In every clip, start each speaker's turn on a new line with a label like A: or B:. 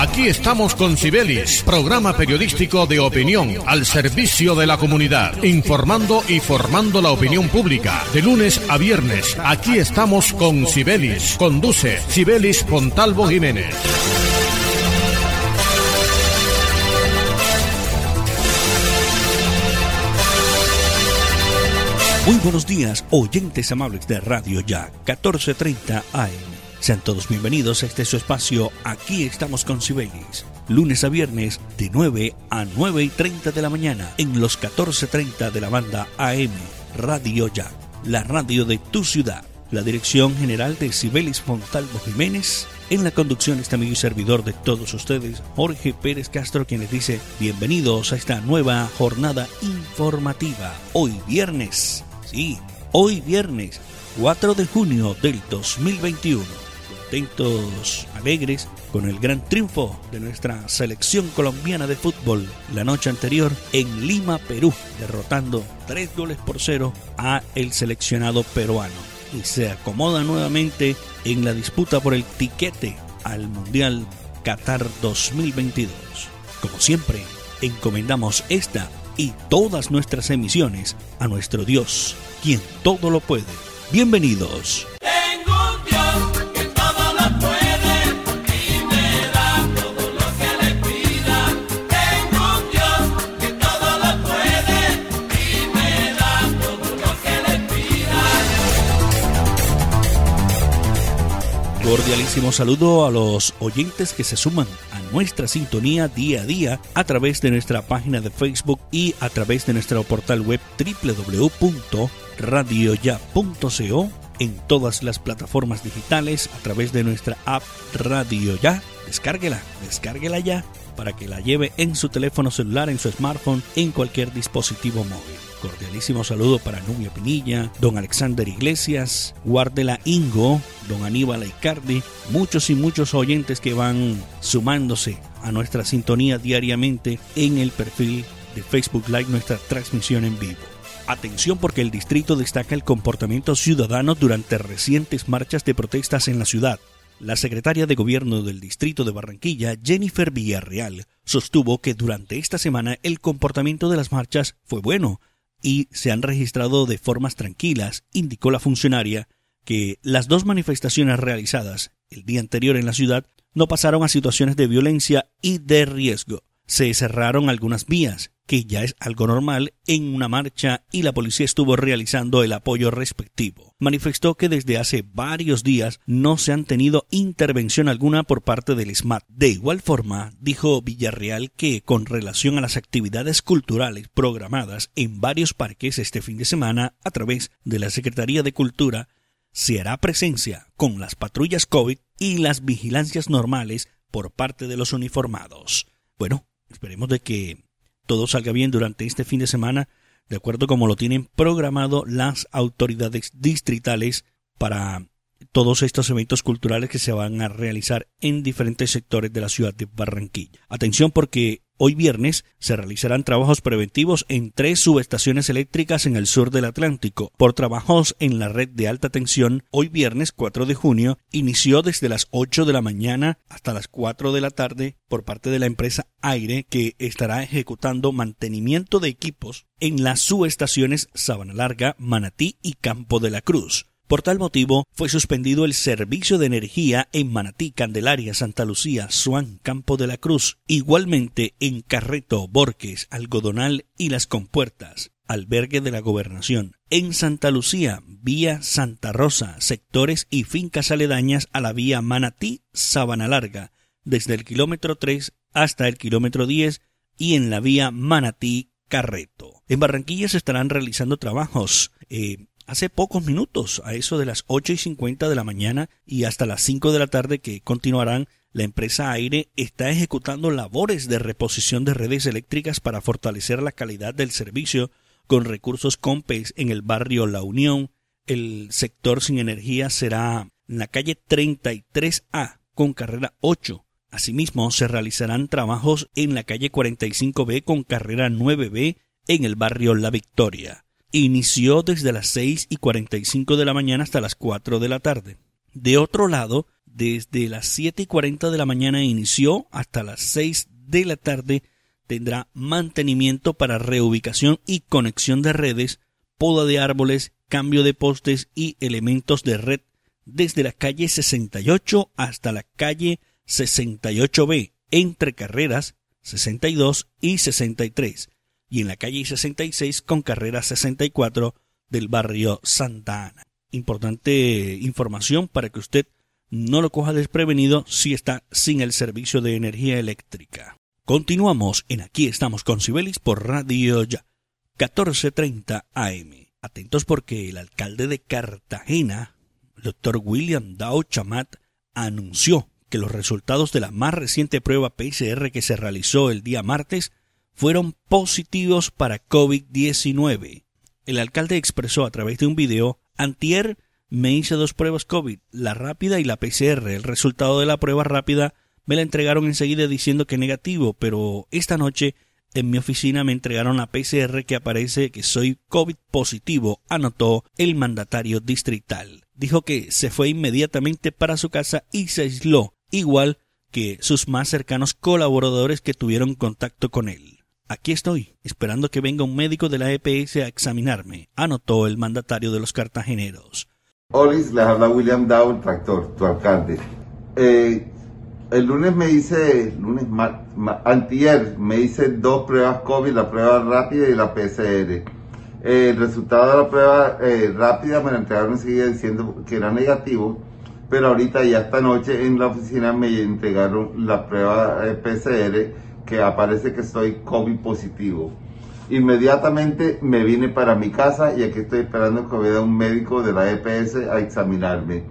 A: Aquí estamos con Sibelis, programa periodístico de opinión al servicio de la comunidad, informando y formando la opinión pública. De lunes a viernes, aquí estamos con Sibelis. Conduce Sibelis Pontalvo Jiménez.
B: Muy buenos días, oyentes amables de Radio Ya, 1430 AM. Sean todos bienvenidos a este su espacio. Aquí estamos con Sibelis. Lunes a viernes de 9 a 9 y 30 de la mañana en los 1430 de la banda AM. Radio Ya, la radio de tu ciudad. La dirección general de Sibelis Fontalvo Jiménez. En la conducción este amigo y servidor de todos ustedes, Jorge Pérez Castro, quien les dice bienvenidos a esta nueva jornada informativa. Hoy viernes Sí, hoy viernes 4 de junio del 2021. Contentos, alegres con el gran triunfo de nuestra selección colombiana de fútbol la noche anterior en Lima, Perú, derrotando 3 goles por 0 a el seleccionado peruano y se acomoda nuevamente en la disputa por el tiquete al Mundial Qatar 2022. Como siempre, encomendamos esta y todas nuestras emisiones a nuestro Dios, quien todo lo puede. Bienvenidos. Cordialísimo saludo a los oyentes que se suman a nuestra sintonía día a día a través de nuestra página de Facebook y a través de nuestro portal web www.radioya.co en todas las plataformas digitales a través de nuestra app Radio Ya. Descárguela, descárguela ya para que la lleve en su teléfono celular, en su smartphone, en cualquier dispositivo móvil. Cordialísimo saludo para Nubia Pinilla, don Alexander Iglesias, Guardela Ingo, don Aníbal Icardi, muchos y muchos oyentes que van sumándose a nuestra sintonía diariamente en el perfil de Facebook Live, nuestra transmisión en vivo. Atención porque el distrito destaca el comportamiento ciudadano durante recientes marchas de protestas en la ciudad. La secretaria de Gobierno del Distrito de Barranquilla, Jennifer Villarreal, sostuvo que durante esta semana el comportamiento de las marchas fue bueno, y se han registrado de formas tranquilas, indicó la funcionaria que las dos manifestaciones realizadas el día anterior en la ciudad no pasaron a situaciones de violencia y de riesgo. Se cerraron algunas vías, que ya es algo normal en una marcha y la policía estuvo realizando el apoyo respectivo. Manifestó que desde hace varios días no se han tenido intervención alguna por parte del SMAT. De igual forma, dijo Villarreal que con relación a las actividades culturales programadas en varios parques este fin de semana a través de la Secretaría de Cultura, se hará presencia con las patrullas COVID y las vigilancias normales por parte de los uniformados. Bueno, esperemos de que todo salga bien durante este fin de semana, de acuerdo como lo tienen programado las autoridades distritales para todos estos eventos culturales que se van a realizar en diferentes sectores de la ciudad de Barranquilla. Atención porque Hoy viernes se realizarán trabajos preventivos en tres subestaciones eléctricas en el sur del Atlántico. Por trabajos en la red de alta tensión, hoy viernes 4 de junio inició desde las 8 de la mañana hasta las 4 de la tarde por parte de la empresa Aire que estará ejecutando mantenimiento de equipos en las subestaciones Sabana Larga, Manatí y Campo de la Cruz. Por tal motivo, fue suspendido el servicio de energía en Manatí, Candelaria, Santa Lucía, Suán, Campo de la Cruz, igualmente en Carreto, Borques, Algodonal y Las Compuertas, albergue de la gobernación. En Santa Lucía, vía Santa Rosa, sectores y fincas aledañas a la vía Manatí, Sabana Larga, desde el kilómetro 3 hasta el kilómetro 10 y en la vía Manatí, Carreto. En Barranquilla se estarán realizando trabajos eh, hace pocos minutos, a eso de las ocho y cincuenta de la mañana y hasta las cinco de la tarde que continuarán, la empresa Aire está ejecutando labores de reposición de redes eléctricas para fortalecer la calidad del servicio con recursos COMPES en el barrio La Unión. El sector sin energía será en la calle 33A con carrera 8. Asimismo, se realizarán trabajos en la calle 45B con carrera 9B en el barrio La Victoria inició desde las 6 y 45 de la mañana hasta las 4 de la tarde. De otro lado, desde las 7 y 40 de la mañana inició hasta las 6 de la tarde. Tendrá mantenimiento para reubicación y conexión de redes, poda de árboles, cambio de postes y elementos de red desde la calle 68 hasta la calle 68B, entre carreras 62 y 63, y en la calle 66 con carrera 64 del barrio Santa Ana. Importante información para que usted no lo coja desprevenido si está sin el servicio de energía eléctrica. Continuamos en Aquí estamos con Sibelis por Radio Ya, 1430 AM. Atentos porque el alcalde de Cartagena, el doctor William Dow Chamat, anunció que los resultados de la más reciente prueba PCR que se realizó el día martes fueron positivos para COVID-19. El alcalde expresó a través de un video, antier me hice dos pruebas COVID, la rápida y la PCR. El resultado de la prueba rápida me la entregaron enseguida diciendo que negativo, pero esta noche en mi oficina me entregaron la PCR que aparece que soy COVID positivo, anotó el mandatario distrital. Dijo que se fue inmediatamente para su casa y se aisló, igual que sus más cercanos colaboradores que tuvieron contacto con él. Aquí estoy, esperando que venga un médico de la EPS a examinarme, anotó el mandatario de los cartageneros.
C: Olis, les habla William Dow, tractor, tu alcalde. Eh, el lunes me hice, lunes, antier, me hice dos pruebas COVID, la prueba rápida y la PCR. el resultado de la prueba eh, rápida me la entregaron enseguida diciendo que era negativo, pero ahorita ya esta noche en la oficina me entregaron la prueba eh, PCR que aparece que estoy COVID positivo. Inmediatamente me vine para mi casa y aquí estoy esperando que vea un médico de la EPS a examinarme.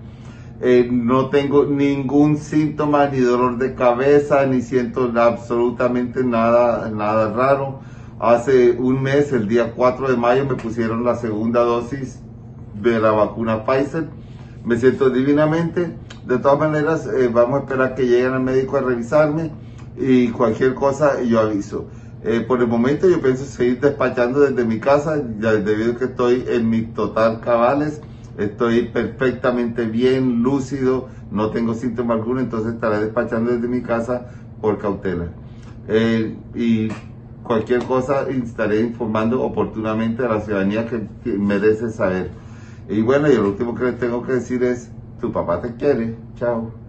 C: Eh, no tengo ningún síntoma, ni dolor de cabeza, ni siento absolutamente nada, nada raro. Hace un mes, el día 4 de mayo, me pusieron la segunda dosis de la vacuna Pfizer. Me siento divinamente. De todas maneras, eh, vamos a esperar que lleguen al médico a revisarme y cualquier cosa yo aviso. Eh, por el momento yo pienso seguir despachando desde mi casa, debido a que estoy en mi total cabales, estoy perfectamente bien, lúcido, no tengo síntoma alguno, entonces estaré despachando desde mi casa por cautela. Eh, y cualquier cosa estaré informando oportunamente a la ciudadanía que, que merece saber. Y bueno, y lo último que les tengo que decir es, tu papá te quiere, chao.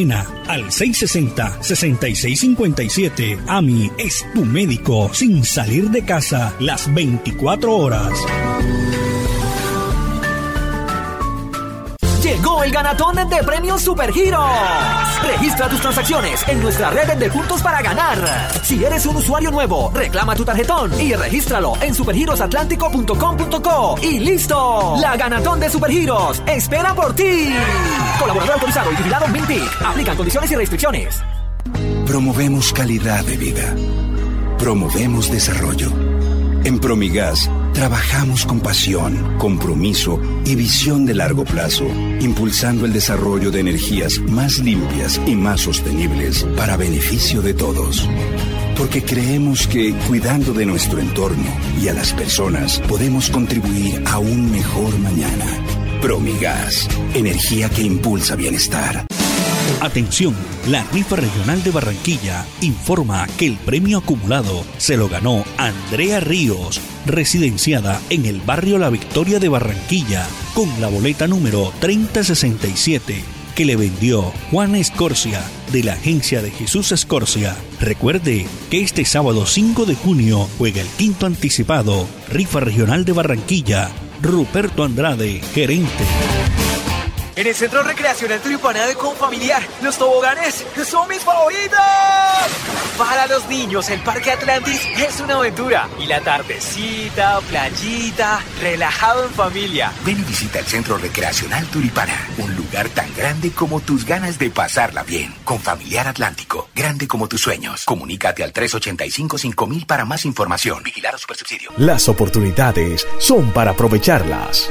B: al 660-6657. AMI es tu médico sin salir de casa las 24 horas.
D: Llegó el ganatón de premios Supergiros. Registra tus transacciones en nuestra red de puntos para ganar. Si eres un usuario nuevo, reclama tu tarjetón y regístralo en supergirosatlántico.com.co y listo. La ganatón de Supergiros espera por ti. Colaborador autorizado y vigilado Mintic. Aplican condiciones y restricciones.
E: Promovemos calidad de vida. Promovemos desarrollo. En Promigas trabajamos con pasión, compromiso y visión de largo plazo, impulsando el desarrollo de energías más limpias y más sostenibles para beneficio de todos. Porque creemos que cuidando de nuestro entorno y a las personas podemos contribuir a un mejor mañana. Promigas, energía que impulsa bienestar.
B: Atención, la rifa regional de Barranquilla informa que el premio acumulado se lo ganó Andrea Ríos, residenciada en el barrio La Victoria de Barranquilla, con la boleta número 3067 que le vendió Juan Escorcia de la agencia de Jesús Escorcia. Recuerde que este sábado 5 de junio juega el quinto anticipado, rifa regional de Barranquilla, Ruperto Andrade, gerente.
F: En el Centro Recreacional Turipana de Confamiliar, los toboganes son mis favoritos. Para los niños, el Parque Atlantis es una aventura. Y la tardecita, playita, relajado en familia.
G: Ven y visita el Centro Recreacional Turipana, un lugar tan grande como tus ganas de pasarla bien. Con Familiar Atlántico, grande como tus sueños. Comunícate al 385-5000 para más información. Vigilar a Supersubsidio.
H: Las oportunidades son para aprovecharlas.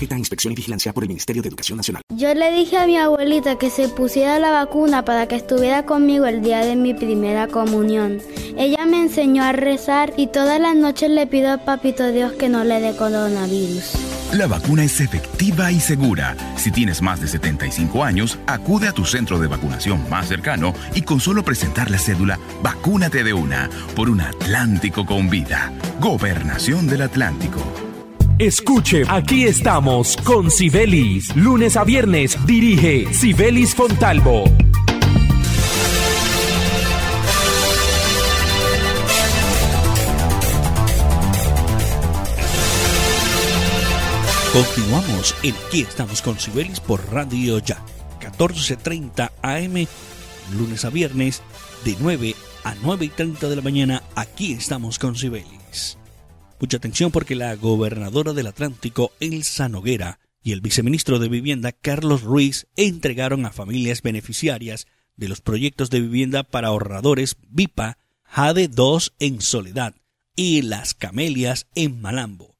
I: Sujeta a inspección y vigilancia por el Ministerio de Educación Nacional.
J: Yo le dije a mi abuelita que se pusiera la vacuna para que estuviera conmigo el día de mi primera comunión. Ella me enseñó a rezar y todas las noches le pido a Papito Dios que no le dé coronavirus.
K: La vacuna es efectiva y segura. Si tienes más de 75 años, acude a tu centro de vacunación más cercano y con solo presentar la cédula, vacúnate de una por un Atlántico con vida. Gobernación del Atlántico.
L: Escuche, aquí estamos con Sibelis. Lunes a viernes dirige Sibelis Fontalvo.
B: Continuamos en Aquí estamos con Sibelis por Radio Ya. 14.30 AM, lunes a viernes, de 9 a 9 y 30 de la mañana. Aquí estamos con Sibelis. Mucha atención porque la gobernadora del Atlántico, Elsa Noguera, y el viceministro de Vivienda, Carlos Ruiz, entregaron a familias beneficiarias de los proyectos de vivienda para ahorradores VIPA, JADE 2 en Soledad y Las Camelias en Malambo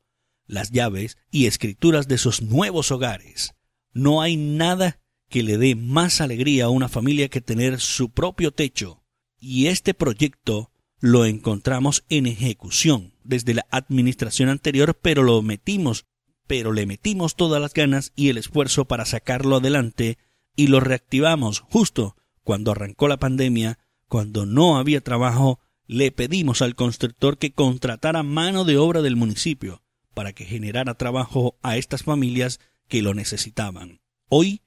B: las llaves y escrituras de sus nuevos hogares. No hay nada que le dé más alegría a una familia que tener su propio techo. Y este proyecto lo encontramos en ejecución desde la administración anterior, pero lo metimos, pero le metimos todas las ganas y el esfuerzo para sacarlo adelante y lo reactivamos justo cuando arrancó la pandemia, cuando no había trabajo, le pedimos al constructor que contratara mano de obra del municipio para que generara trabajo a estas familias que lo necesitaban. Hoy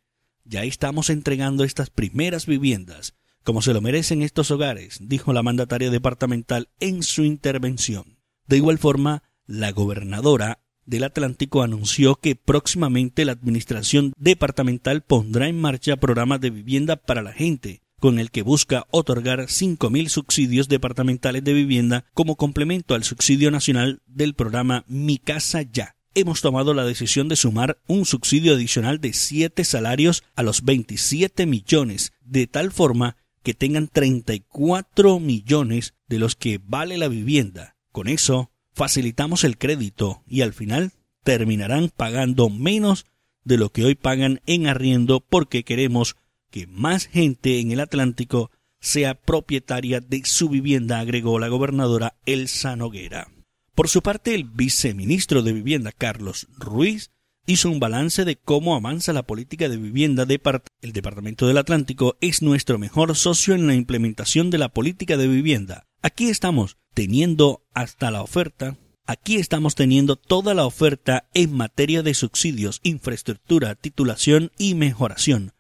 B: ya estamos entregando estas primeras viviendas, como se lo merecen estos hogares, dijo la mandataria departamental en su intervención. De igual forma, la gobernadora del Atlántico anunció que próximamente la administración departamental pondrá en marcha programas de vivienda para la gente, con el que busca otorgar 5.000 subsidios departamentales de vivienda como complemento al subsidio nacional del programa Mi Casa Ya. Hemos tomado la decisión de sumar un subsidio adicional de 7 salarios a los 27 millones, de tal forma que tengan 34 millones de los que vale la vivienda. Con eso, facilitamos el crédito y al final terminarán pagando menos de lo que hoy pagan en arriendo porque queremos que más gente en el Atlántico sea propietaria de su vivienda, agregó la gobernadora Elsa Noguera. Por su parte, el viceministro de Vivienda, Carlos Ruiz, hizo un balance de cómo avanza la política de vivienda de el Departamento del Atlántico es nuestro mejor socio en la implementación de la política de vivienda. Aquí estamos teniendo hasta la oferta, aquí estamos teniendo toda la oferta en materia de subsidios, infraestructura, titulación y mejoración.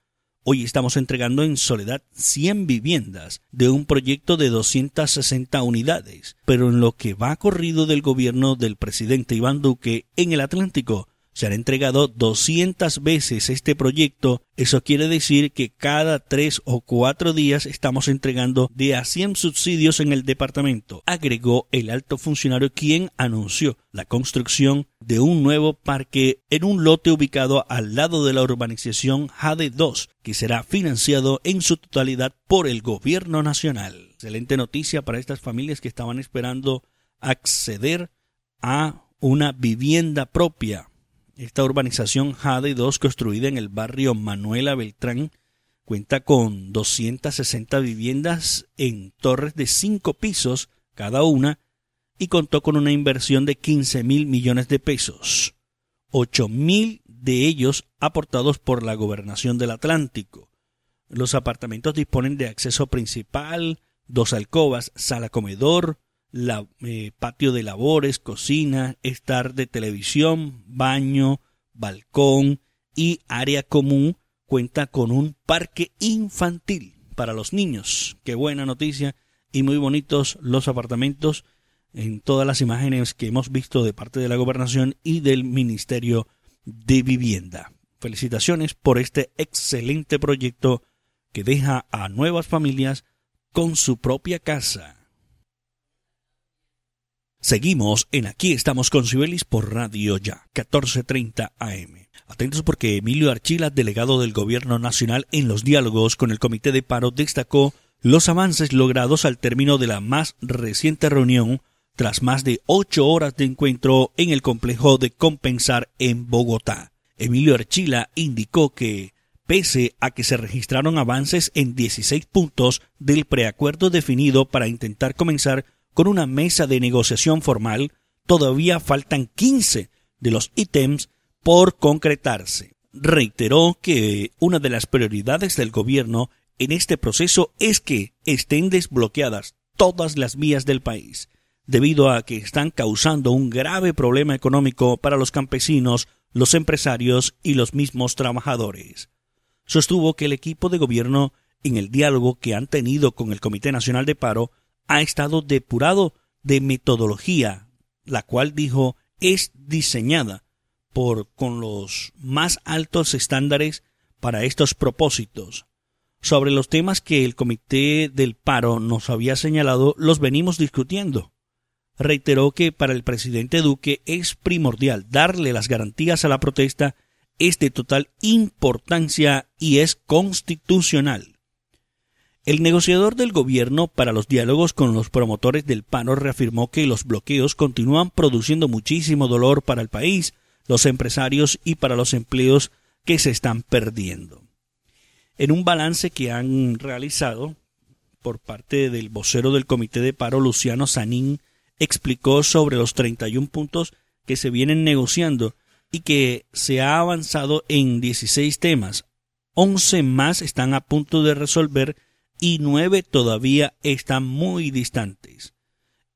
B: Hoy estamos entregando en Soledad 100 viviendas de un proyecto de 260 unidades, pero en lo que va corrido del gobierno del presidente Iván Duque en el Atlántico se han entregado 200 veces este proyecto. Eso quiere decir que cada tres o cuatro días estamos entregando de a 100 subsidios en el departamento, agregó el alto funcionario quien anunció la construcción de un nuevo parque en un lote ubicado al lado de la urbanización Jade 2, que será financiado en su totalidad por el gobierno nacional. Excelente noticia para estas familias que estaban esperando acceder a una vivienda propia esta urbanización Jade 2, construida en el barrio Manuela Beltrán, cuenta con 260 viviendas en torres de cinco pisos cada una y contó con una inversión de 15 mil millones de pesos, 8 mil de ellos aportados por la gobernación del Atlántico. Los apartamentos disponen de acceso principal, dos alcobas, sala comedor, la, eh, patio de labores, cocina, estar de televisión, baño, balcón y área común. Cuenta con un parque infantil para los niños. Qué buena noticia y muy bonitos los apartamentos en todas las imágenes que hemos visto de parte de la gobernación y del Ministerio de Vivienda. Felicitaciones por este excelente proyecto que deja a nuevas familias con su propia casa. Seguimos en Aquí estamos con Sibelis por Radio Ya, 1430 AM. Atentos porque Emilio Archila, delegado del Gobierno Nacional en los diálogos con el Comité de Paro, destacó los avances logrados al término de la más reciente reunión tras más de ocho horas de encuentro en el complejo de Compensar en Bogotá. Emilio Archila indicó que, pese a que se registraron avances en 16 puntos del preacuerdo definido para intentar comenzar con una mesa de negociación formal, todavía faltan 15 de los ítems por concretarse. Reiteró que una de las prioridades del gobierno en este proceso es que estén desbloqueadas todas las vías del país, debido a que están causando un grave problema económico para los campesinos, los empresarios y los mismos trabajadores. Sostuvo que el equipo de gobierno, en el diálogo que han tenido con el Comité Nacional de Paro, ha estado depurado de metodología, la cual dijo es diseñada por con los más altos estándares para estos propósitos. Sobre los temas que el Comité del Paro nos había señalado, los venimos discutiendo. Reiteró que para el presidente Duque es primordial darle las garantías a la protesta, es de total importancia y es constitucional. El negociador del gobierno para los diálogos con los promotores del paro reafirmó que los bloqueos continúan produciendo muchísimo dolor para el país, los empresarios y para los empleos que se están perdiendo. En un balance que han realizado por parte del vocero del comité de paro, Luciano Sanín, explicó sobre los 31 puntos que se vienen negociando y que se ha avanzado en 16 temas. 11 más están a punto de resolver y nueve todavía están muy distantes.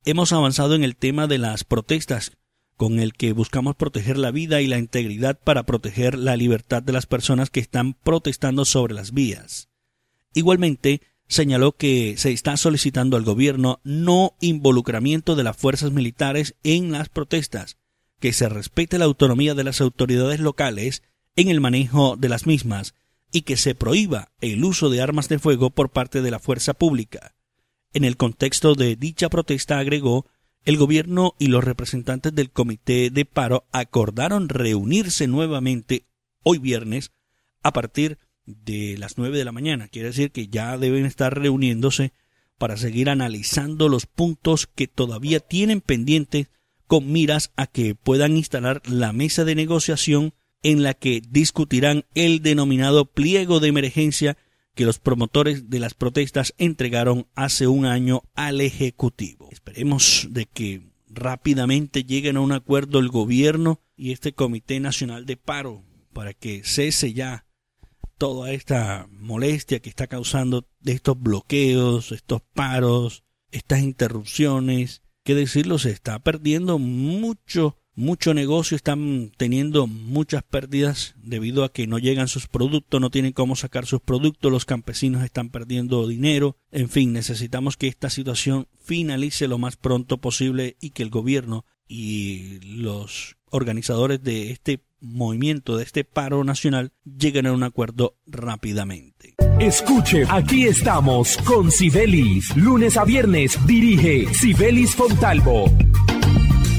B: Hemos avanzado en el tema de las protestas, con el que buscamos proteger la vida y la integridad para proteger la libertad de las personas que están protestando sobre las vías. Igualmente, señaló que se está solicitando al gobierno no involucramiento de las fuerzas militares en las protestas, que se respete la autonomía de las autoridades locales en el manejo de las mismas y que se prohíba el uso de armas de fuego por parte de la fuerza pública. En el contexto de dicha protesta agregó, el gobierno y los representantes del comité de paro acordaron reunirse nuevamente hoy viernes a partir de las nueve de la mañana. Quiere decir que ya deben estar reuniéndose para seguir analizando los puntos que todavía tienen pendientes con miras a que puedan instalar la mesa de negociación en la que discutirán el denominado pliego de emergencia que los promotores de las protestas entregaron hace un año al Ejecutivo. Esperemos de que rápidamente lleguen a un acuerdo el gobierno y este Comité Nacional de Paro para que cese ya toda esta molestia que está causando de estos bloqueos, estos paros, estas interrupciones. Que decirlo, se está perdiendo mucho, mucho negocio, están teniendo muchas pérdidas debido a que no llegan sus productos, no tienen cómo sacar sus productos, los campesinos están perdiendo dinero. En fin, necesitamos que esta situación finalice lo más pronto posible y que el gobierno y los organizadores de este movimiento, de este paro nacional, lleguen a un acuerdo rápidamente.
L: Escuche, aquí estamos con Sibelis. Lunes a viernes dirige Sibelis Fontalvo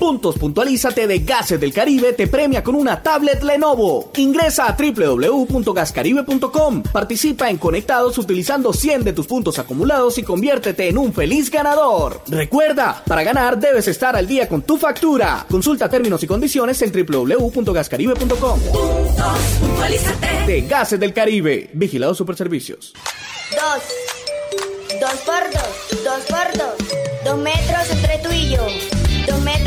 M: Puntos Puntualízate de Gases del Caribe te premia con una tablet Lenovo. Ingresa a www.gascaribe.com. Participa en Conectados utilizando 100 de tus puntos acumulados y conviértete en un feliz ganador. Recuerda, para ganar debes estar al día con tu factura. Consulta términos y condiciones en www.gascaribe.com. De Gases del Caribe. Vigilado Superservicios.
N: Dos. Dos por dos. Dos por dos. Dos metros entre tú y yo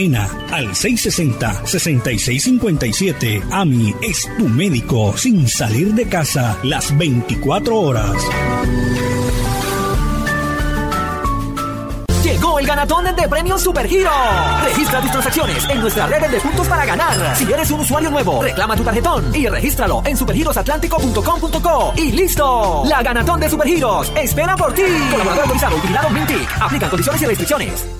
L: al 660-6657. AMI es tu médico sin salir de casa las 24 horas.
D: Llegó el ganatón de premios Superhero. Registra tus transacciones en nuestra red de puntos para ganar. Si eres un usuario nuevo, reclama tu tarjetón y regístralo en supergirosatlántico.com.co y listo. La ganatón de Supergiros espera por ti. Colaborador autorizado utilizado Mintic. Aplican condiciones y restricciones.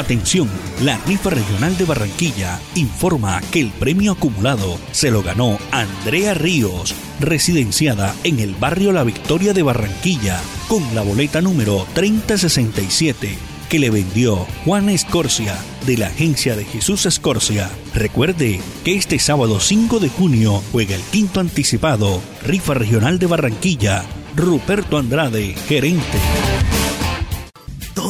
B: Atención, la rifa regional de Barranquilla informa que el premio acumulado se lo ganó Andrea Ríos, residenciada en el barrio La Victoria de Barranquilla, con la boleta número 3067 que le vendió Juan Escorcia de la agencia de Jesús Escorcia. Recuerde que este sábado 5 de junio juega el quinto anticipado, rifa regional de Barranquilla, Ruperto Andrade, gerente.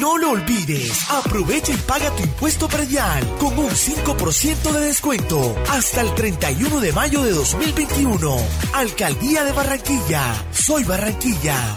O: No lo olvides, aprovecha y paga tu impuesto predial con un 5% de descuento hasta el 31 de mayo de 2021. Alcaldía de Barranquilla. Soy Barranquilla.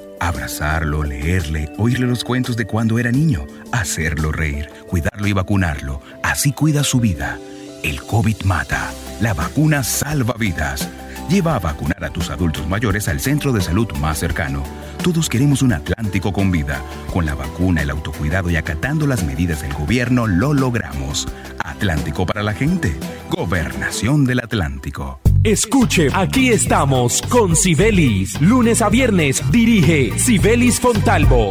K: Abrazarlo, leerle, oírle los cuentos de cuando era niño, hacerlo reír, cuidarlo y vacunarlo. Así cuida su vida. El COVID mata. La vacuna salva vidas. Lleva a vacunar a tus adultos mayores al centro de salud más cercano. Todos queremos un Atlántico con vida. Con la vacuna, el autocuidado y acatando las medidas del gobierno lo logramos. Atlántico para la gente. Gobernación del Atlántico.
P: Escuche, aquí estamos con Sibelis. Lunes a viernes dirige Sibelis Fontalvo.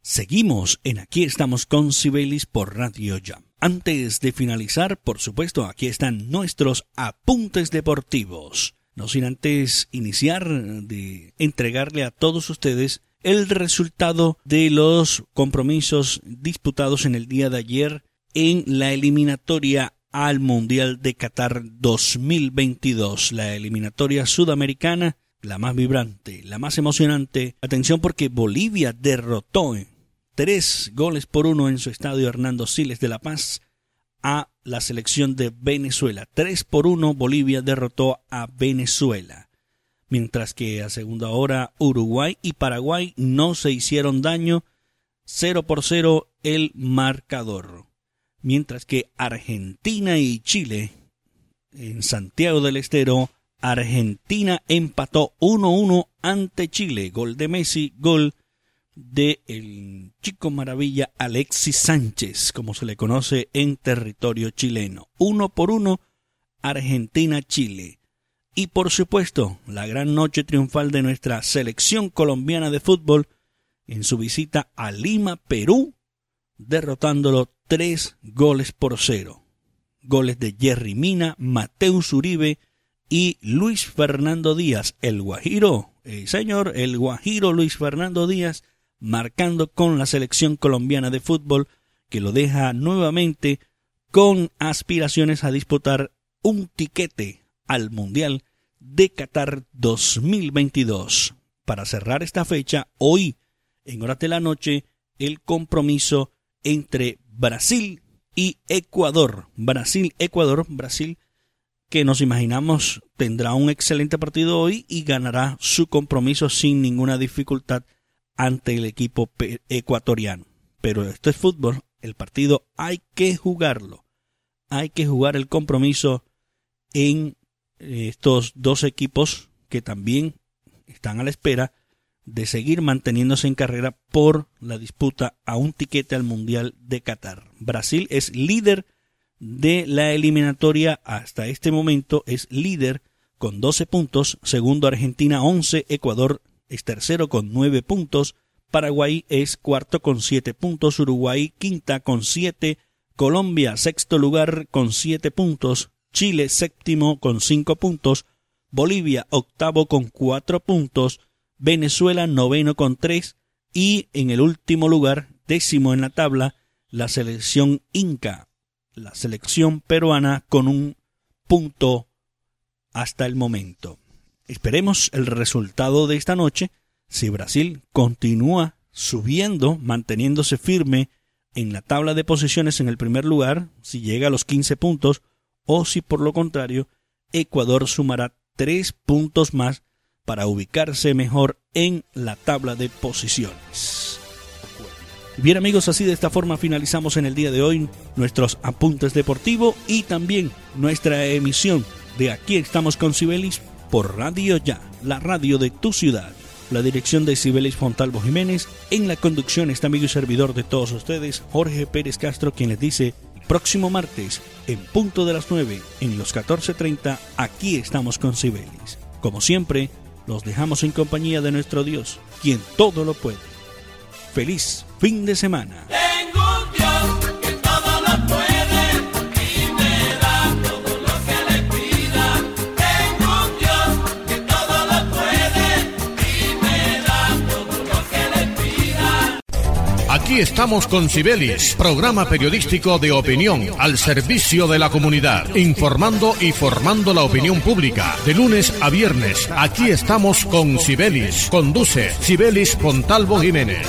B: Seguimos en Aquí estamos con Sibelis por Radio Jam. Antes de finalizar, por supuesto, aquí están nuestros apuntes deportivos. No sin antes iniciar de entregarle a todos ustedes el resultado de los compromisos disputados en el día de ayer en la eliminatoria al Mundial de Qatar 2022, la eliminatoria sudamericana, la más vibrante, la más emocionante. Atención porque Bolivia derrotó tres goles por uno en su estadio Hernando Siles de La Paz a la selección de Venezuela. Tres por uno Bolivia derrotó a Venezuela. Mientras que a segunda hora Uruguay y Paraguay no se hicieron daño. Cero por cero el marcador. Mientras que Argentina y Chile en Santiago del Estero, Argentina empató 1-1 ante Chile. Gol de Messi, gol de el chico maravilla Alexis Sánchez, como se le conoce en territorio chileno. Uno por uno, Argentina-Chile. Y por supuesto, la gran noche triunfal de nuestra selección colombiana de fútbol en su visita a Lima, Perú, derrotándolo tres goles por cero. Goles de Jerry Mina, Mateus Uribe y Luis Fernando Díaz, el Guajiro, el señor, el Guajiro Luis Fernando Díaz, marcando con la selección colombiana de fútbol que lo deja nuevamente con aspiraciones a disputar un tiquete al Mundial de Qatar 2022. Para cerrar esta fecha, hoy, en horas de la noche, el compromiso entre Brasil y Ecuador. Brasil-Ecuador, Brasil que nos imaginamos tendrá un excelente partido hoy y ganará su compromiso sin ninguna dificultad ante el equipo ecuatoriano. Pero esto es fútbol, el partido hay que jugarlo. Hay que jugar el compromiso en eh, estos dos equipos que también están a la espera de seguir manteniéndose en carrera por la disputa a un tiquete al Mundial de Qatar. Brasil es líder de la eliminatoria. Hasta este momento, es líder con 12 puntos, segundo Argentina 11, Ecuador es tercero con nueve puntos, Paraguay es cuarto con siete puntos, Uruguay quinta con siete, Colombia sexto lugar con siete puntos, Chile séptimo con cinco puntos, Bolivia octavo con cuatro puntos, Venezuela noveno con tres y en el último lugar, décimo en la tabla, la selección Inca, la selección peruana con un punto hasta el momento. Esperemos el resultado de esta noche si Brasil continúa subiendo, manteniéndose firme en la tabla de posiciones en el primer lugar, si llega a los 15 puntos, o si por lo contrario, Ecuador sumará tres puntos más para ubicarse mejor en la tabla de posiciones. Bien amigos, así de esta forma finalizamos en el día de hoy nuestros apuntes deportivos y también nuestra emisión de Aquí estamos con Sibelis por Radio Ya, la radio de tu ciudad. La dirección de Cibelis Fontalvo Jiménez. En la conducción está amigo y servidor de todos ustedes, Jorge Pérez Castro, quien les dice, próximo martes, en punto de las 9, en los 14.30, aquí estamos con Cibelis. Como siempre, los dejamos en compañía de nuestro Dios, quien todo lo puede. Feliz fin de semana.
Q: Aquí estamos con Sibelis, programa periodístico de opinión al servicio de la comunidad, informando y formando la opinión pública. De lunes a viernes, aquí estamos con Sibelis. Conduce Sibelis Pontalvo Jiménez.